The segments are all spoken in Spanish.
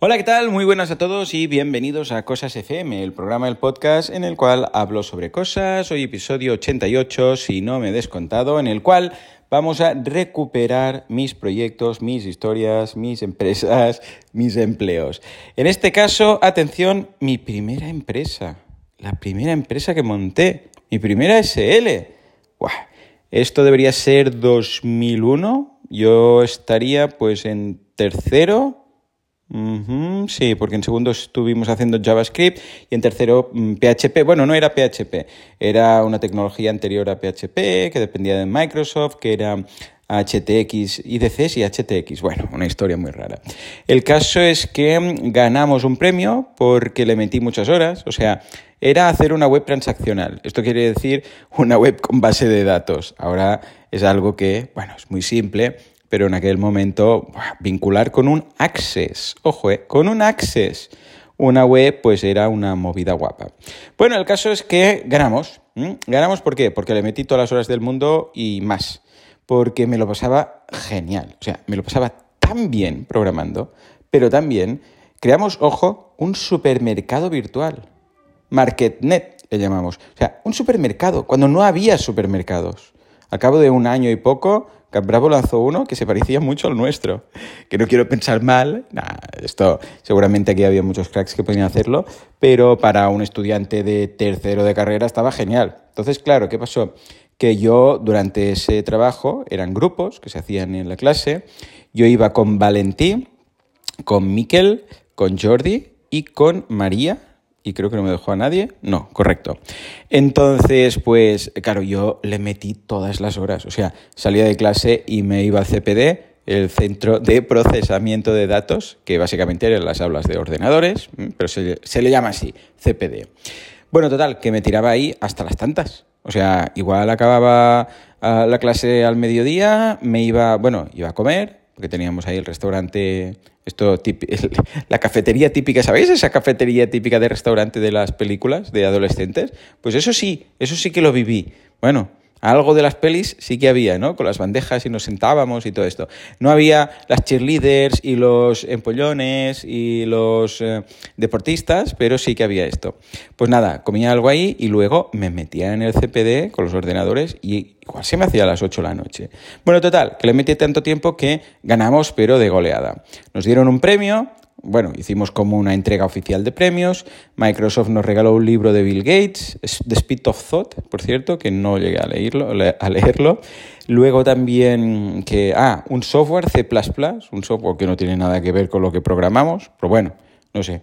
Hola, ¿qué tal? Muy buenas a todos y bienvenidos a Cosas FM, el programa del podcast en el cual hablo sobre cosas. Hoy episodio 88, si no me he descontado, en el cual vamos a recuperar mis proyectos, mis historias, mis empresas, mis empleos. En este caso, atención, mi primera empresa, la primera empresa que monté, mi primera SL. Esto debería ser 2001, yo estaría pues en tercero sí, porque en segundo estuvimos haciendo JavaScript y en tercero PHP. Mm, bueno, no era PHP, era una tecnología anterior a PHP que dependía de Microsoft, que era HTX, IDCs y HTX. Bueno, una historia muy rara. El caso es que mm, ganamos un premio porque le metí muchas horas, o sea, era hacer una web transaccional. Esto quiere decir una web con base de datos. Ahora es algo que, bueno, es muy simple pero en aquel momento vincular con un Access, ojo, eh, con un Access, una web, pues era una movida guapa. Bueno, el caso es que ganamos. ¿Ganamos por qué? Porque le metí todas las horas del mundo y más. Porque me lo pasaba genial. O sea, me lo pasaba tan bien programando, pero también creamos, ojo, un supermercado virtual. MarketNet le llamamos. O sea, un supermercado, cuando no había supermercados. Al cabo de un año y poco, Bravo lanzó uno que se parecía mucho al nuestro. Que no quiero pensar mal, esto seguramente aquí había muchos cracks que podían hacerlo, pero para un estudiante de tercero de carrera estaba genial. Entonces, claro, ¿qué pasó? Que yo durante ese trabajo, eran grupos que se hacían en la clase, yo iba con Valentí, con Miquel, con Jordi y con María, y creo que no me dejó a nadie. No, correcto. Entonces, pues, claro, yo le metí todas las horas. O sea, salía de clase y me iba al CPD, el Centro de Procesamiento de Datos, que básicamente eran las aulas de ordenadores, pero se, se le llama así, CPD. Bueno, total, que me tiraba ahí hasta las tantas. O sea, igual acababa ah, la clase al mediodía, me iba, bueno, iba a comer, porque teníamos ahí el restaurante, esto la cafetería típica, ¿sabéis? Esa cafetería típica de restaurante de las películas de adolescentes. Pues eso sí, eso sí que lo viví. Bueno, algo de las pelis sí que había, ¿no? Con las bandejas y nos sentábamos y todo esto. No había las cheerleaders y los empollones y los eh, deportistas, pero sí que había esto. Pues nada, comía algo ahí y luego me metía en el CPD con los ordenadores y igual se me hacía a las 8 de la noche. Bueno, total, que le metí tanto tiempo que ganamos, pero de goleada. Nos dieron un premio bueno, hicimos como una entrega oficial de premios. Microsoft nos regaló un libro de Bill Gates, The Speed of Thought, por cierto, que no llegué a leerlo. A leerlo. Luego también que, ah, un software C++, un software que no tiene nada que ver con lo que programamos, pero bueno, no sé.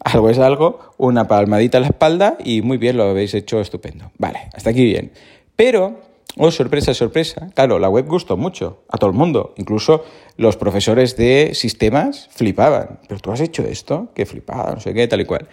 Algo es algo, una palmadita a la espalda y muy bien, lo habéis hecho estupendo. Vale, hasta aquí bien. Pero Oh, sorpresa, sorpresa. Claro, la web gustó mucho a todo el mundo. Incluso los profesores de sistemas flipaban. Pero tú has hecho esto, que flipaba, no sé qué, tal y cual.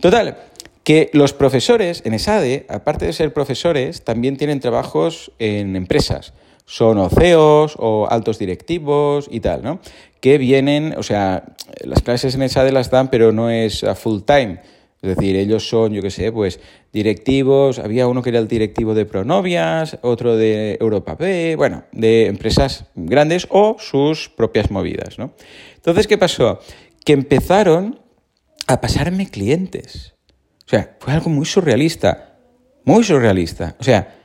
Total, que los profesores en ESADE, aparte de ser profesores, también tienen trabajos en empresas. Son o CEOs o altos directivos y tal, ¿no? Que vienen, o sea, las clases en ESADE las dan, pero no es a full time es decir, ellos son, yo qué sé, pues directivos, había uno que era el directivo de Pronovias, otro de Europa B, bueno, de empresas grandes o sus propias movidas, ¿no? Entonces, ¿qué pasó? Que empezaron a pasarme clientes. O sea, fue algo muy surrealista, muy surrealista. O sea,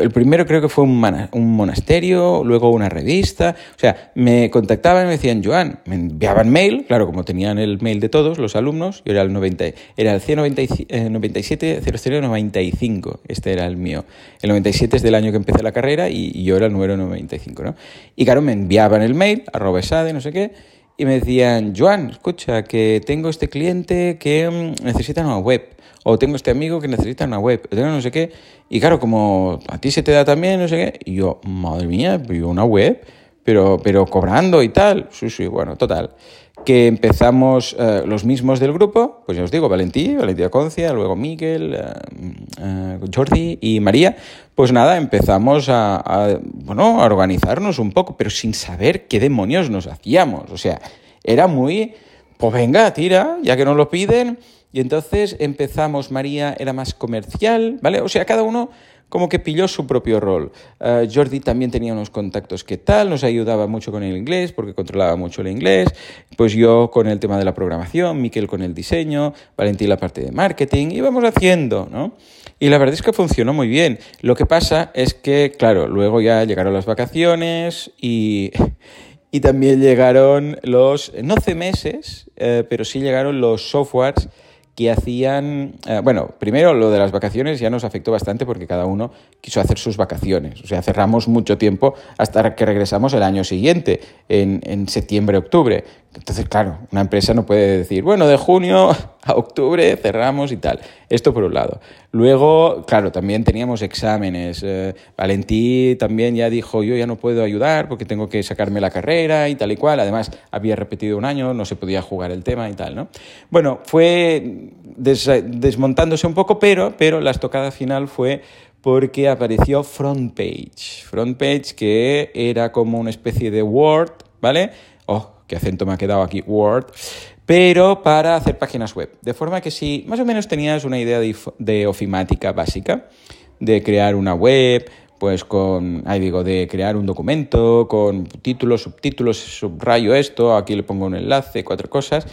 el primero creo que fue un, monasterio, luego una revista. O sea, me contactaban y me decían, Joan, me enviaban mail, claro, como tenían el mail de todos los alumnos, yo era el, 90, era el 197 0095, este era el mío. El 97 es del año que empecé la carrera y, yo era el número 95, ¿no? Y claro, me enviaban el mail, arroba esade, no sé qué, y me decían, Joan, escucha, que tengo este cliente que mm, necesita una web o tengo este amigo que necesita una web, o tengo no sé qué. Y claro, como a ti se te da también, no sé qué, y yo, madre mía, una web, pero, pero cobrando y tal. Sí, sí, bueno, total. Que empezamos eh, los mismos del grupo, pues ya os digo, Valentí, Valentía Concia, luego Miguel, eh, eh, Jordi y María. Pues nada, empezamos a, a, bueno, a organizarnos un poco, pero sin saber qué demonios nos hacíamos. O sea, era muy, pues venga, tira, ya que nos lo piden y entonces empezamos, María era más comercial, ¿vale? O sea, cada uno como que pilló su propio rol. Eh, Jordi también tenía unos contactos que tal, nos ayudaba mucho con el inglés porque controlaba mucho el inglés, pues yo con el tema de la programación, Miquel con el diseño, Valentín la parte de marketing, íbamos haciendo, ¿no? Y la verdad es que funcionó muy bien. Lo que pasa es que, claro, luego ya llegaron las vacaciones y, y también llegaron los, no meses, eh, pero sí llegaron los softwares que hacían, eh, bueno, primero lo de las vacaciones ya nos afectó bastante porque cada uno quiso hacer sus vacaciones, o sea, cerramos mucho tiempo hasta que regresamos el año siguiente, en, en septiembre, octubre. Entonces, claro, una empresa no puede decir, bueno, de junio a octubre cerramos y tal. Esto por un lado. Luego, claro, también teníamos exámenes. Eh, Valentí también ya dijo, yo ya no puedo ayudar porque tengo que sacarme la carrera y tal y cual. Además, había repetido un año, no se podía jugar el tema y tal, ¿no? Bueno, fue desmontándose un poco, pero, pero la estocada final fue porque apareció FrontPage. FrontPage que era como una especie de Word, ¿vale? Oh, qué acento me ha quedado aquí, Word, pero para hacer páginas web. De forma que si más o menos tenías una idea de, ofimática básica, de crear una web, pues con, ahí digo, de crear un documento con títulos, subtítulos, subrayo esto, aquí le pongo un enlace, cuatro cosas.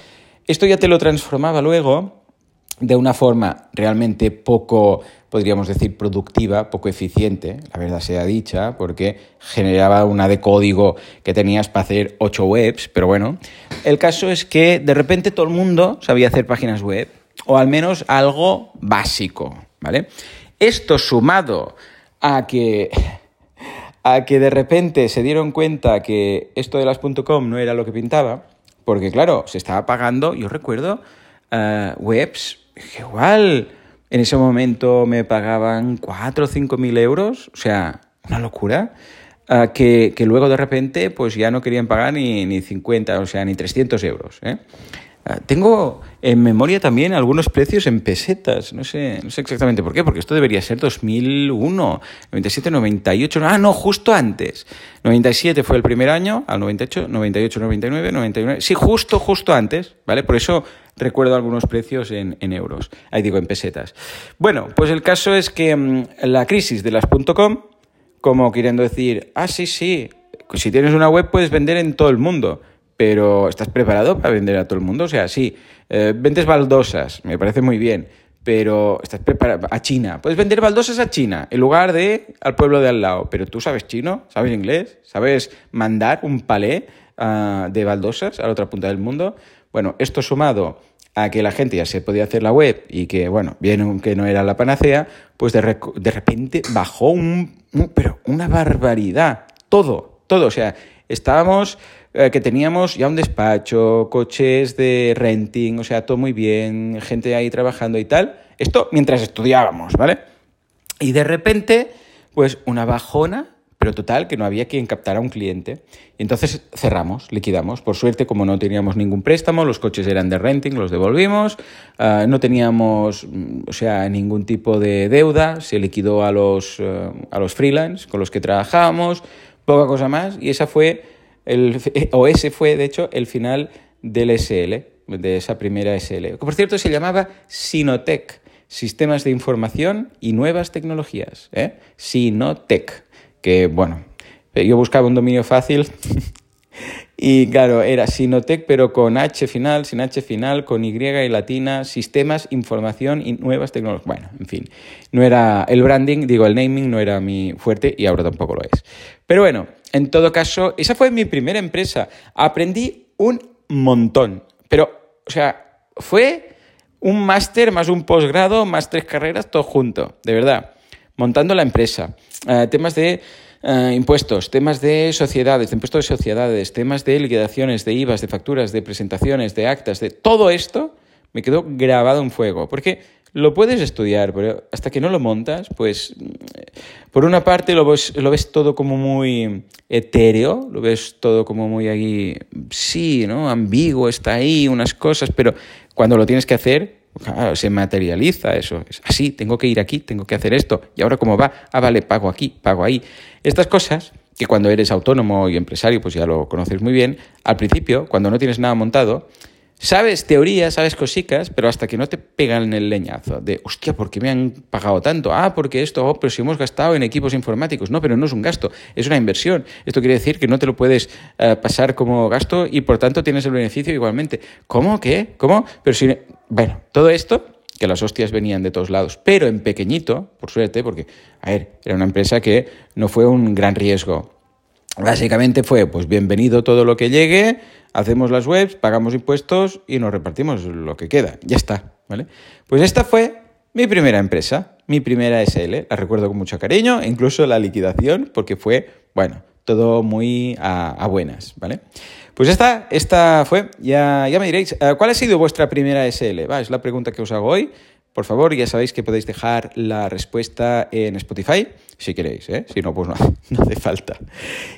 Esto ya te lo transformaba luego de una forma realmente poco, podríamos decir, productiva, poco eficiente, la verdad sea dicha, porque generaba una de código que tenías para hacer ocho webs, pero bueno, el caso es que de repente todo el mundo sabía hacer páginas web, o al menos algo básico, ¿vale? Esto sumado a que a que de repente se dieron cuenta que esto de las .com no era lo que pintaba, porque claro, se estaba pagando, yo recuerdo, uh, webs igual en ese momento me pagaban 4 o 5 mil euros, o sea, una locura. Ah, que, luego de repente pues ya no querían pagar ni, ni 50, o sea, ni 300 euros. ¿eh? Ah, tengo en memoria también algunos precios en pesetas, no sé, no sé exactamente por qué, porque esto debería ser 2001, 97, 98, ah, no, justo antes. 97 fue el primer año, al 98, 98, 99, 99, sí, justo, justo antes, ¿vale? Por eso recuerdo algunos precios en, euros, ahí digo, en pesetas. Bueno, pues el caso es que mm, la crisis de las .com, como queriendo decir, ah, sí, sí, si tienes una web puedes vender en todo el mundo pero ¿estás preparado para vender a todo el mundo? O sea, sí, eh, vendes baldosas, me parece muy bien, pero estás preparado a China. Puedes vender baldosas a China en lugar de al pueblo de al lado, pero tú sabes chino, sabes inglés, sabes mandar un palé ah, de baldosas a la otra punta del mundo. Bueno, esto sumado a que la gente ya se podía hacer la web y que, bueno, bien que no era la panacea, pues de, de repente bajó un, pero una barbaridad. Todo, todo. O sea, estábamos eh, que teníamos ya un despacho, coches de renting, o sea, todo muy bien, gente ahí trabajando y tal. Esto mientras estudiábamos, ¿vale? Y de repente, pues una bajona, pero total, que no había quien captara a un cliente. Y entonces cerramos, liquidamos. Por suerte, como no teníamos ningún préstamo, los coches eran de renting, los devolvimos. Ah, no teníamos, o sea, ningún tipo de deuda. Se liquidó a los, eh, a los freelance con los que trabajábamos. Poca cosa más. Y esa fue el, o ese fue, de hecho, el final del SL, de esa primera SL. Por cierto, se llamaba Sinotec, Sistemas de Información y Nuevas Tecnologías. ¿eh? Sinotec, que bueno, yo buscaba un dominio fácil y claro, era Sinotec, pero con H final, sin H final, con Y y latina, sistemas, información y nuevas tecnologías. Bueno, en fin, no era el branding, digo, el naming no era mi fuerte y ahora tampoco lo es. Pero bueno, en todo caso, esa fue mi primera empresa. Aprendí un montón. Pero, o sea, fue un máster más un posgrado más tres carreras, todo junto, de verdad. Montando la empresa. Eh, temas de eh, impuestos, temas de sociedades, de impuestos de sociedades, temas de liquidaciones, de IVAs, de facturas, de presentaciones, de actas, de todo esto me quedó grabado en fuego. Porque lo puedes estudiar, pero hasta que no lo montas, pues por una parte lo ves, lo ves todo como muy etéreo, lo ves todo como muy ahí, sí, ¿no? Ambiguo, está ahí, unas cosas, pero cuando lo tienes que hacer, se materializa eso. Es así, tengo que ir aquí, tengo que hacer esto. Y ahora cómo va, ah, vale, pago aquí, pago ahí. Estas cosas que cuando eres autónomo y empresario, pues ya lo conoces muy bien, al principio, cuando no tienes nada montado, sabes teoría, sabes cositas, pero hasta que no te pegan el leñazo de, hostia, ¿por qué me han pagado tanto? Ah, porque esto, oh, pero si hemos gastado en equipos informáticos. No, pero no es un gasto, es una inversión. Esto quiere decir que no te lo puedes eh, pasar como gasto y por tanto tienes el beneficio igualmente. ¿Cómo? ¿Qué? ¿Cómo? Pero si... Bueno, todo esto que las hostias venían de todos lados, pero en pequeñito, por suerte, porque, a ver, era una empresa que no fue un gran riesgo. Básicamente fue, pues bienvenido todo lo que llegue, hacemos las webs, pagamos impuestos y nos repartimos lo que queda. Ya está, ¿vale? Pues esta fue mi primera empresa, mi primera SL, la recuerdo con mucho cariño, incluso la liquidación, porque fue, bueno, todo muy a, buenas, ¿vale? Pues esta, esta fue, ya, ya me diréis, eh, ¿cuál ha sido vuestra primera SL? Va, es la pregunta que os hago hoy. Por favor, ya sabéis que podéis dejar la respuesta en Spotify, si queréis, ¿eh? si no, pues no, no hace falta.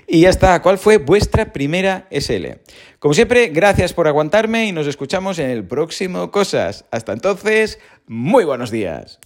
Y ya está, ¿cuál fue vuestra primera SL? Como siempre, gracias por aguantarme y nos escuchamos en el próximo Cosas. Hasta entonces, muy buenos días.